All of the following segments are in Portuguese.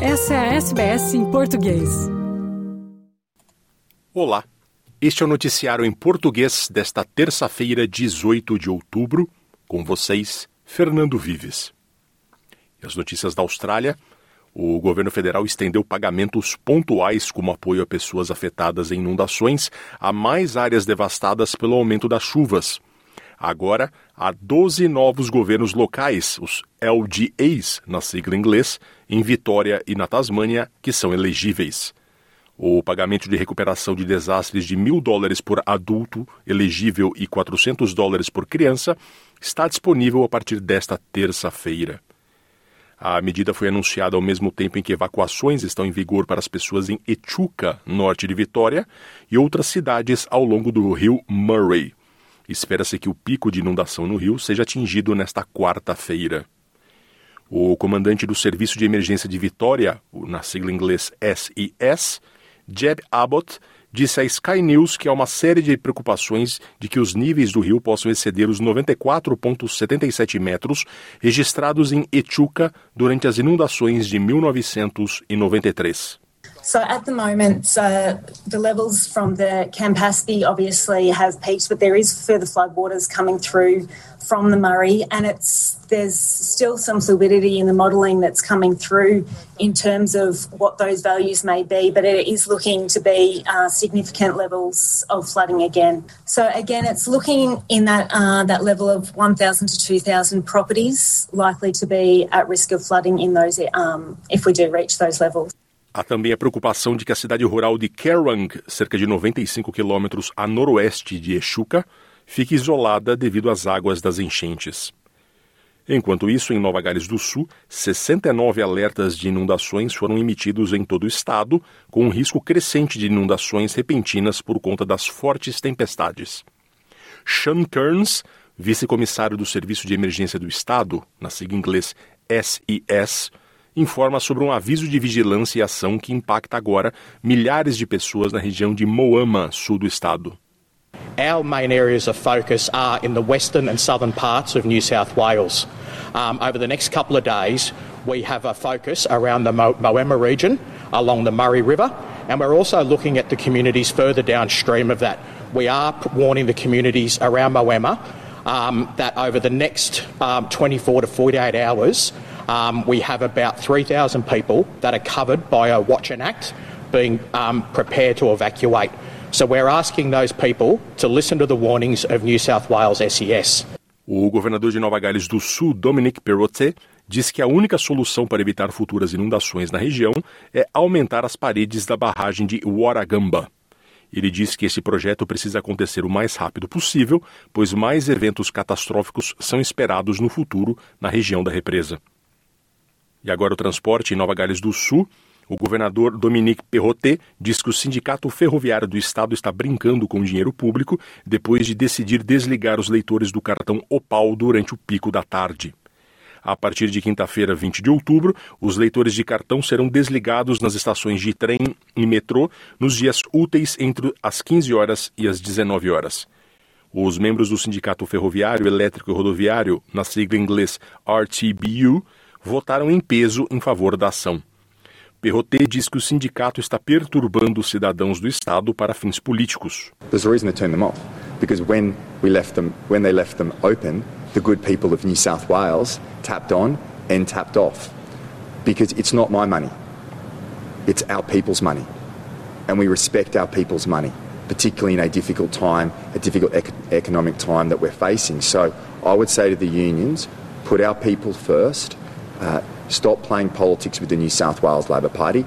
Essa é a SBS em português. Olá, este é o noticiário em português desta terça-feira, 18 de outubro, com vocês, Fernando Vives. E as notícias da Austrália. O governo federal estendeu pagamentos pontuais como apoio a pessoas afetadas em inundações a mais áreas devastadas pelo aumento das chuvas. Agora, há 12 novos governos locais, os LGAs, na sigla em inglês, em Vitória e na Tasmânia, que são elegíveis. O pagamento de recuperação de desastres de mil dólares por adulto elegível e 400 dólares por criança está disponível a partir desta terça-feira. A medida foi anunciada ao mesmo tempo em que evacuações estão em vigor para as pessoas em Echuca, norte de Vitória, e outras cidades ao longo do rio Murray. Espera-se que o pico de inundação no rio seja atingido nesta quarta-feira. O comandante do Serviço de Emergência de Vitória, na sigla inglês SES, Jeb Abbott, disse à Sky News que há uma série de preocupações de que os níveis do rio possam exceder os 94,77 metros registrados em Echuca durante as inundações de 1993. So at the moment, uh, the levels from the Campaspe obviously have peaked, but there is further floodwaters coming through from the Murray, and it's there's still some fluidity in the modelling that's coming through in terms of what those values may be, but it is looking to be uh, significant levels of flooding again. So again, it's looking in that uh, that level of 1,000 to 2,000 properties likely to be at risk of flooding in those um, if we do reach those levels. Há também a preocupação de que a cidade rural de Kerrang, cerca de 95 quilômetros a noroeste de Echuca, fique isolada devido às águas das enchentes. Enquanto isso, em Nova Gales do Sul, 69 alertas de inundações foram emitidos em todo o estado, com um risco crescente de inundações repentinas por conta das fortes tempestades. Sean Kearns, vice-comissário do Serviço de Emergência do Estado, na sigla inglês SES, informa sobre um aviso de vigilância e ação que impacta agora milhares de pessoas na região de Moama, sul do estado. Our main areas of focus are in the western and southern parts of New South Wales. Um, over the next couple of days, we have a focus around the Mo- Moama region along the Murray River, and we're also looking at the communities further downstream of that. We are warning the communities around Moama um, that over the next um, 24 to 48 hours, um, we have about 3,000 people that are covered by a Watch and Act being um, prepared to evacuate. So we're asking those people to listen to the warnings of New South Wales SES. O governador de Nova Gales do Sul, Dominic Perrottet, diz que a única solução para evitar futuras inundações na região é aumentar as paredes da barragem de Warragamba. Ele diz que esse projeto precisa acontecer o mais rápido possível, pois mais eventos catastróficos são esperados no futuro na região da represa. E agora o transporte em Nova Gales do Sul. O governador Dominique Perrottet diz que o Sindicato Ferroviário do Estado está brincando com o dinheiro público depois de decidir desligar os leitores do cartão Opal durante o pico da tarde. A partir de quinta-feira, 20 de outubro, os leitores de cartão serão desligados nas estações de trem e metrô nos dias úteis entre as 15 horas e as 19 horas. Os membros do Sindicato Ferroviário, Elétrico e Rodoviário, na sigla em inglês RTBU, votaram em peso em favor da ação. Perrotet diz que o sindicato está perturbando os cidadãos do estado para fins políticos. Because it's not my money, it's our people's money, and we respect our people's money, particularly in a difficult time, a difficult ec economic time that we're facing. So I would say to the unions, put our people first. Uh, stop playing politics with the New South Wales Labor Party.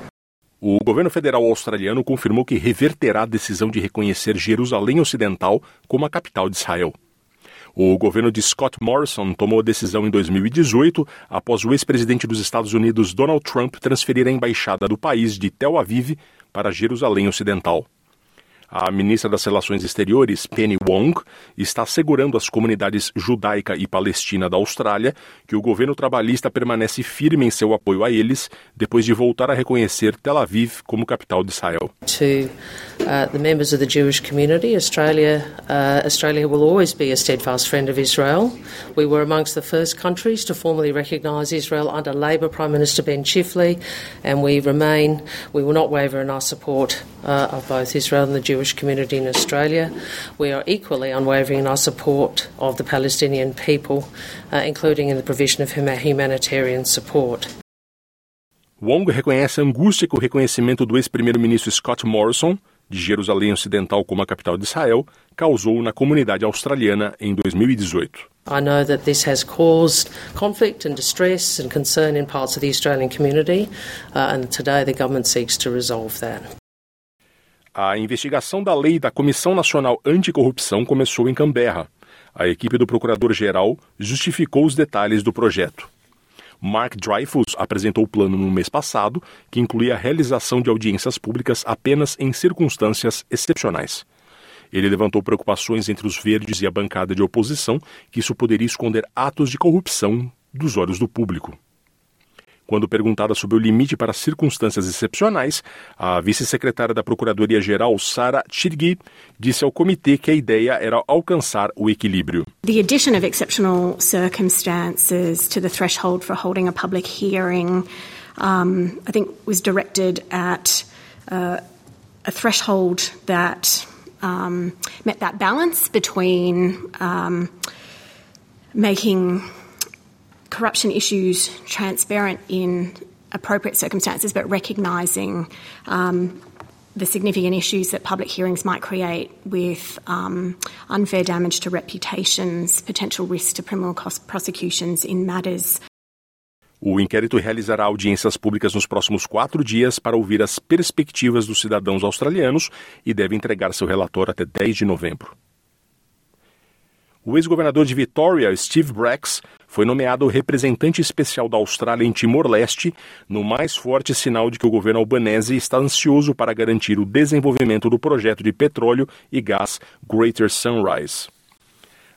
O governo federal australiano confirmou que reverterá a decisão de reconhecer Jerusalém Ocidental como a capital de Israel. O governo de Scott Morrison tomou a decisão em 2018 após o ex-presidente dos Estados Unidos Donald Trump transferir a embaixada do país de Tel Aviv para Jerusalém Ocidental. A ministra das Relações Exteriores, Penny Wong, está assegurando às comunidades judaica e palestina da Austrália que o governo trabalhista permanece firme em seu apoio a eles depois de voltar a reconhecer Tel Aviv como capital de Israel. To uh, the members of the Jewish community, Australia, uh, Australia will always be a steadfast friend of Israel. We were amongst the first countries to formally recognise Israel under Labor Prime Minister Ben Chifley, and we remain, we will not waver in our support uh, of both Israel and the Jewish community in Australia. We are equally unwavering in our support of the Palestinian people, uh, including in the provision of humanitarian support. Wong reconhece a angústia que o reconhecimento do ex-primeiro-ministro Scott Morrison, de Jerusalém Ocidental como a capital de Israel, causou na comunidade australiana em 2018. I know that this has caused conflict and distress and concern in parts of the Australian community, uh, and today the government seeks to resolve that. A investigação da lei da Comissão Nacional Anticorrupção começou em Canberra. A equipe do Procurador-Geral justificou os detalhes do projeto. Mark Dreyfus apresentou o plano no mês passado, que incluía a realização de audiências públicas apenas em circunstâncias excepcionais. Ele levantou preocupações entre os verdes e a bancada de oposição que isso poderia esconder atos de corrupção dos olhos do público. Quando perguntada sobre o limite para circunstâncias excepcionais, a vice-secretária da Procuradoria-Geral, Sara Chirgui, disse ao comitê que a ideia era alcançar o equilíbrio. The addition of exceptional circumstances to the threshold for holding a public hearing, um, I think, was directed at uh, a threshold that um, met that balance between um, making corruption issues transparent in appropriate circumstances, but recognising um, the significant issues that public hearings might create with um, unfair damage to reputations, potential risks to criminal prosecutions in matters. O inquérito realizará audiências públicas nos próximos quatro dias para ouvir as perspectivas dos cidadãos australianos e deve entregar seu relatório até 10 de novembro. O ex-governador de Vitória, Steve Bracks, foi nomeado representante especial da Austrália em Timor-Leste, no mais forte sinal de que o governo albanese está ansioso para garantir o desenvolvimento do projeto de petróleo e gás Greater Sunrise.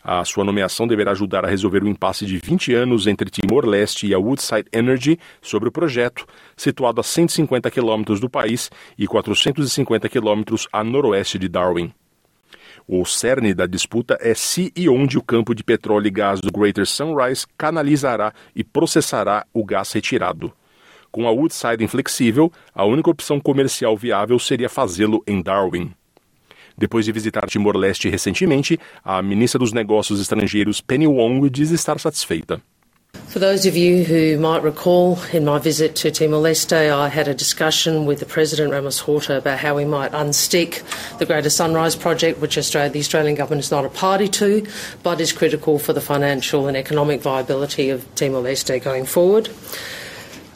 A sua nomeação deverá ajudar a resolver o impasse de 20 anos entre Timor-Leste e a Woodside Energy sobre o projeto, situado a 150 quilômetros do país e 450 quilômetros a noroeste de Darwin. O cerne da disputa é se e onde o campo de petróleo e gás do Greater Sunrise canalizará e processará o gás retirado. Com a Woodside inflexível, a única opção comercial viável seria fazê-lo em Darwin. Depois de visitar Timor-Leste recentemente, a ministra dos Negócios Estrangeiros Penny Wong diz estar satisfeita. For those of you who might recall, in my visit to Timor Leste, I had a discussion with the President Ramos Horta about how we might unstick the Greater Sunrise Project, which Australia, the Australian government is not a party to, but is critical for the financial and economic viability of Timor Leste going forward.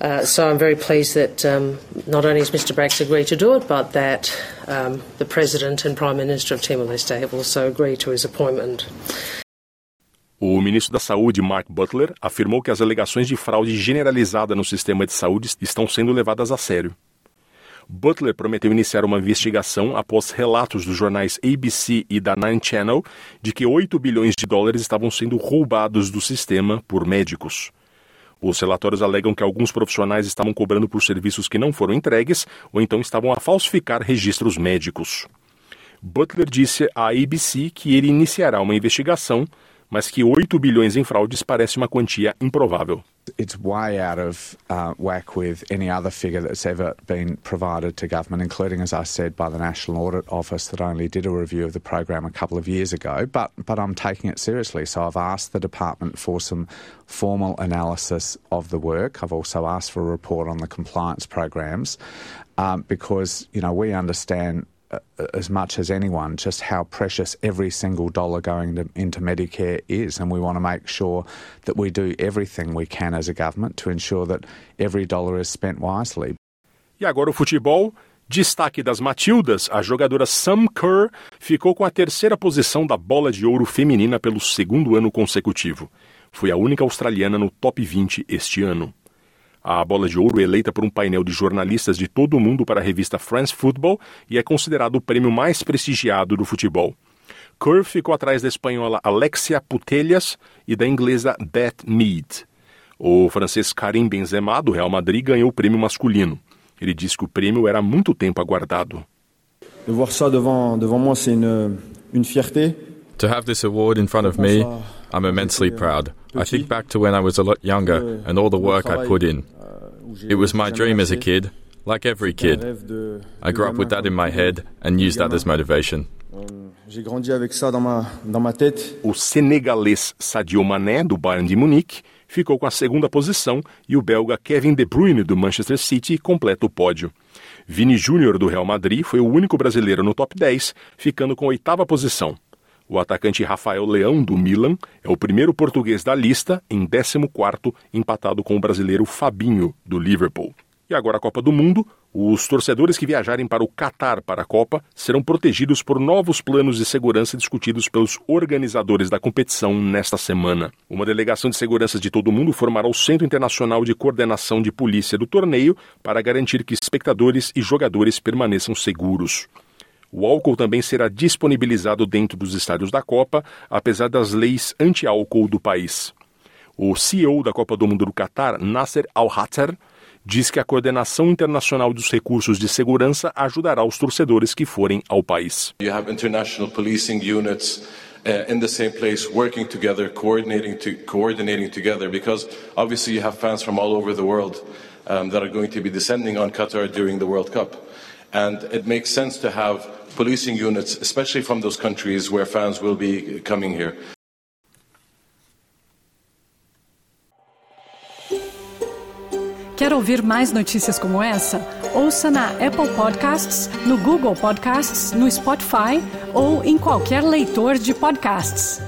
Uh, so I'm very pleased that um, not only has Mr Braggs agreed to do it, but that um, the President and Prime Minister of Timor Leste have also agreed to his appointment. O ministro da Saúde, Mark Butler, afirmou que as alegações de fraude generalizada no sistema de saúde estão sendo levadas a sério. Butler prometeu iniciar uma investigação após relatos dos jornais ABC e da Nine Channel de que 8 bilhões de dólares estavam sendo roubados do sistema por médicos. Os relatórios alegam que alguns profissionais estavam cobrando por serviços que não foram entregues ou então estavam a falsificar registros médicos. Butler disse à ABC que ele iniciará uma investigação mas que 8 bilhões em fraudes parece uma quantia improvável. It's way out of uh, whack with any other figure that's ever been provided to government, including, as I said, by the National Audit Office that only did a review of the program a couple of years ago. But, but I'm taking it seriously. So I've asked the department for some formal analysis of the work. I've also asked for a report on the compliance programs um, because, you know, we understand as much as anyone just how precious every single dollar going to, into Medicare is, and we want to make sure that we do everything we can as a government to ensure that every dollar is spent wisely. E agora o futebol. Destaque das Matildas, a jogadora Sam Kerr ficou com a terceira posição da bola de ouro feminina pelo segundo ano consecutivo. Foi a única australiana no top 20 este ano. A bola de ouro é eleita por um painel de jornalistas de todo o mundo para a revista France Football e é considerado o prêmio mais prestigiado do futebol. Kerr ficou atrás da espanhola Alexia Putellas e da inglesa Beth Mead. O francês Karim Benzema, do Real Madrid, ganhou o prêmio masculino. Ele disse que o prêmio era há muito tempo aguardado. De voir ça devant, devant moi, c'est une, une fierté. To have this award in front of me, I'm immensely proud. I think back to when I was a lot younger and all the work I put in. It was my dream as a kid, like every kid. I grew up with that in my head and used that as motivation. O senegalês Sadio Mané, do Bayern de Munique, ficou com a segunda posição e o belga Kevin De Bruyne, do Manchester City, completa o pódio. Vini Júnior, do Real Madrid, foi o único brasileiro no top 10, ficando com a oitava posição. O atacante Rafael Leão, do Milan, é o primeiro português da lista, em 14º, empatado com o brasileiro Fabinho, do Liverpool. E agora a Copa do Mundo, os torcedores que viajarem para o Catar para a Copa serão protegidos por novos planos de segurança discutidos pelos organizadores da competição nesta semana. Uma delegação de segurança de todo o mundo formará o Centro Internacional de Coordenação de Polícia do torneio para garantir que espectadores e jogadores permaneçam seguros. O álcool também será disponibilizado dentro dos estádios da Copa, apesar das leis anti-álcool do país. O CEO da Copa do Mundo do Catar, Nasser Al-Hatter, diz que a coordenação internacional dos recursos de segurança ajudará os torcedores que forem ao país. You have international policing units uh, in the same place working together, coordinating to, coordinating together because obviously you have fans from all over the world um, that are going to be descending on Qatar during the World Cup. And it makes sense to have policing units, especially from those countries where fans will be coming here. Quer ouvir mais notícias como essa? Ouça na Apple Podcasts, no Google Podcasts, no Spotify ou em qualquer leitor de podcasts.